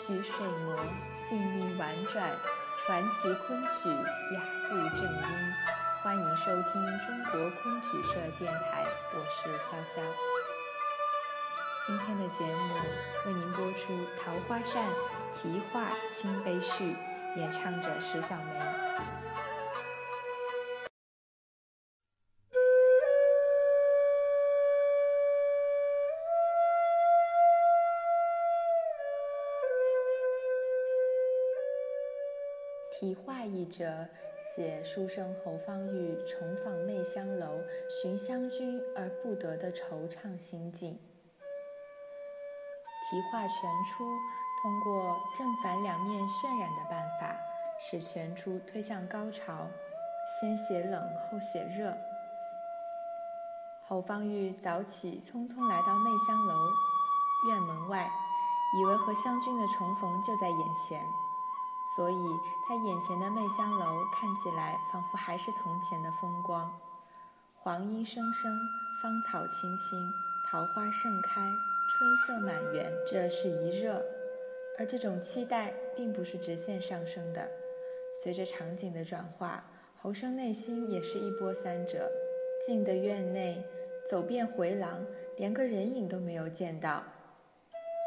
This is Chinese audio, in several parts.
虚睡挪，细腻婉转，传奇昆曲，雅度正音。欢迎收听中国昆曲社电台，我是潇潇。今天的节目为您播出《桃花扇·题画·清悲序》，演唱者石小梅。题画一折，写书生侯方域重访媚香楼寻湘君而不得的惆怅心境。题画全出，通过正反两面渲染的办法，使全出推向高潮，先写冷后写热。侯方域早起匆匆来到媚香楼院门外，以为和湘君的重逢就在眼前。所以，他眼前的媚香楼看起来仿佛还是从前的风光，黄莺声声，芳草青青，桃花盛开，春色满园。这是一热，而这种期待并不是直线上升的。随着场景的转化，侯生内心也是一波三折。进的院内，走遍回廊，连个人影都没有见到。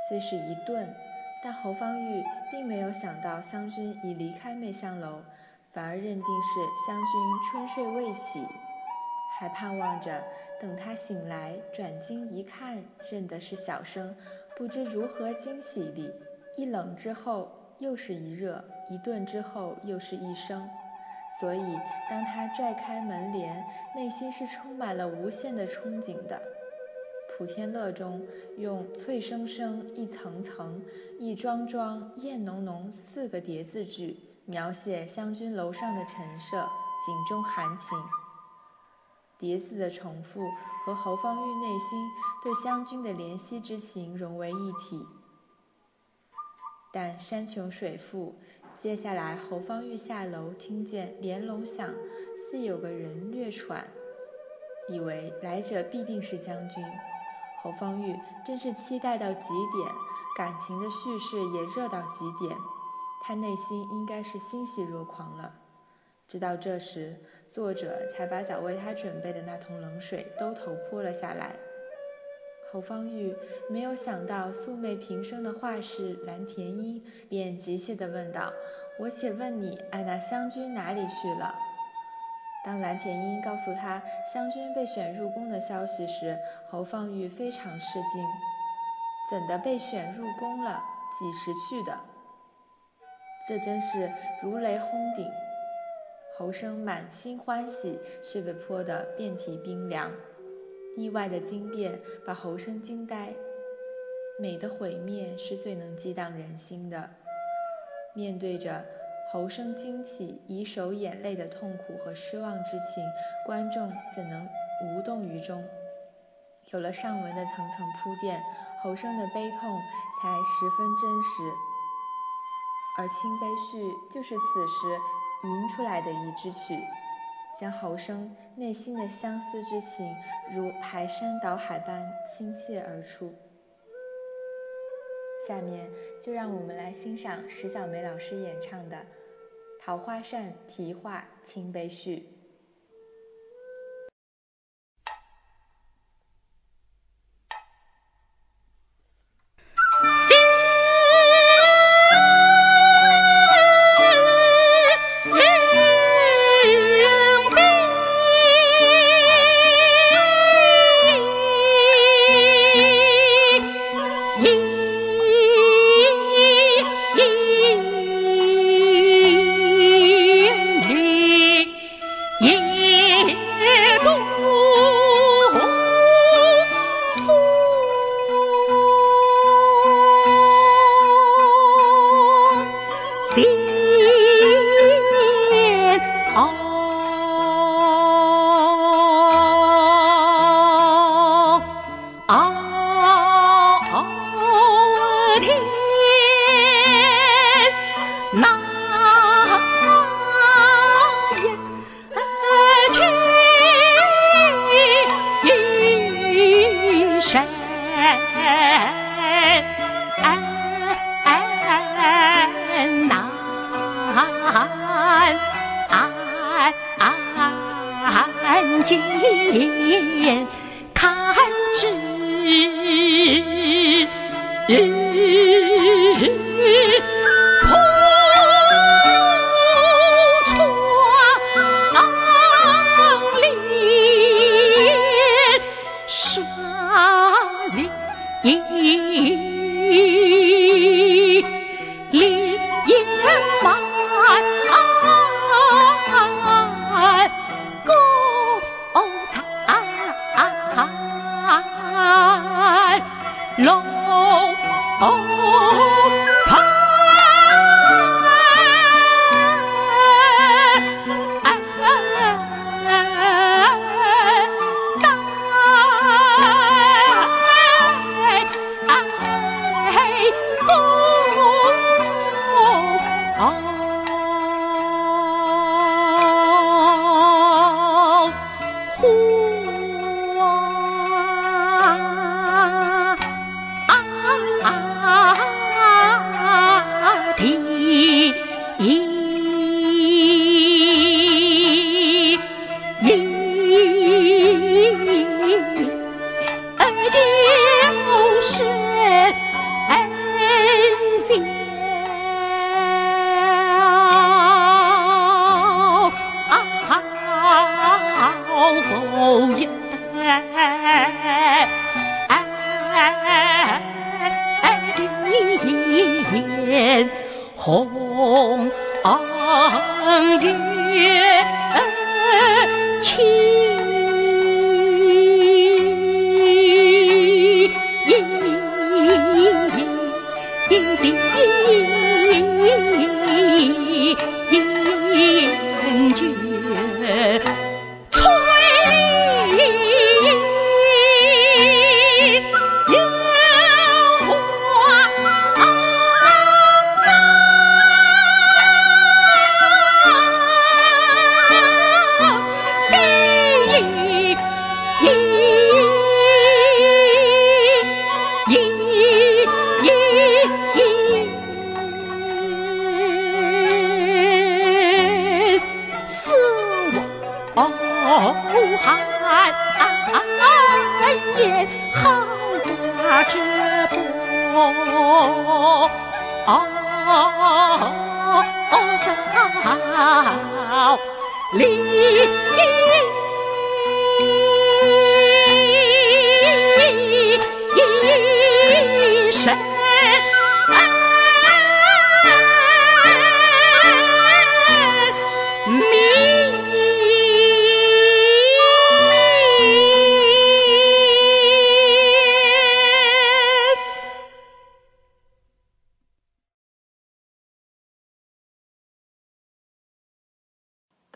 虽是一顿。但侯方域并没有想到湘君已离开媚香楼，反而认定是湘君春睡未起，还盼望着等他醒来转睛一看，认的是小生，不知如何惊喜里。一冷之后又是一热，一顿之后又是一生，所以当他拽开门帘，内心是充满了无限的憧憬的。《普天乐》中用“翠生生，一层层，一桩桩，艳浓浓”四个叠字句，描写湘君楼上的陈设，景中含情。叠字的重复和侯方域内心对湘君的怜惜之情融为一体。但山穷水复，接下来侯方域下楼，听见帘笼响，似有个人略喘，以为来者必定是将军。侯方域真是期待到极点，感情的叙事也热到极点，他内心应该是欣喜若狂了。直到这时，作者才把早为他准备的那桶冷水都头泼了下来。侯方域没有想到素昧平生的画室蓝田英，便急切地问道：“我且问你，爱那湘君哪里去了？”当蓝田英告诉他湘君被选入宫的消息时，侯放玉非常吃惊。怎的被选入宫了？几时去的？这真是如雷轰顶！侯生满心欢喜，却被泼得遍体冰凉。意外的惊变把侯生惊呆。美的毁灭是最能激荡人心的。面对着。侯生惊起，以手眼泪的痛苦和失望之情，观众怎能无动于衷？有了上文的层层铺垫，侯生的悲痛才十分真实。而《清悲序》就是此时吟出来的一支曲，将侯生内心的相思之情如排山倒海般倾泻而出。下面就让我们来欣赏石小梅老师演唱的。《桃花扇·题画·清悲序》。心。照离身。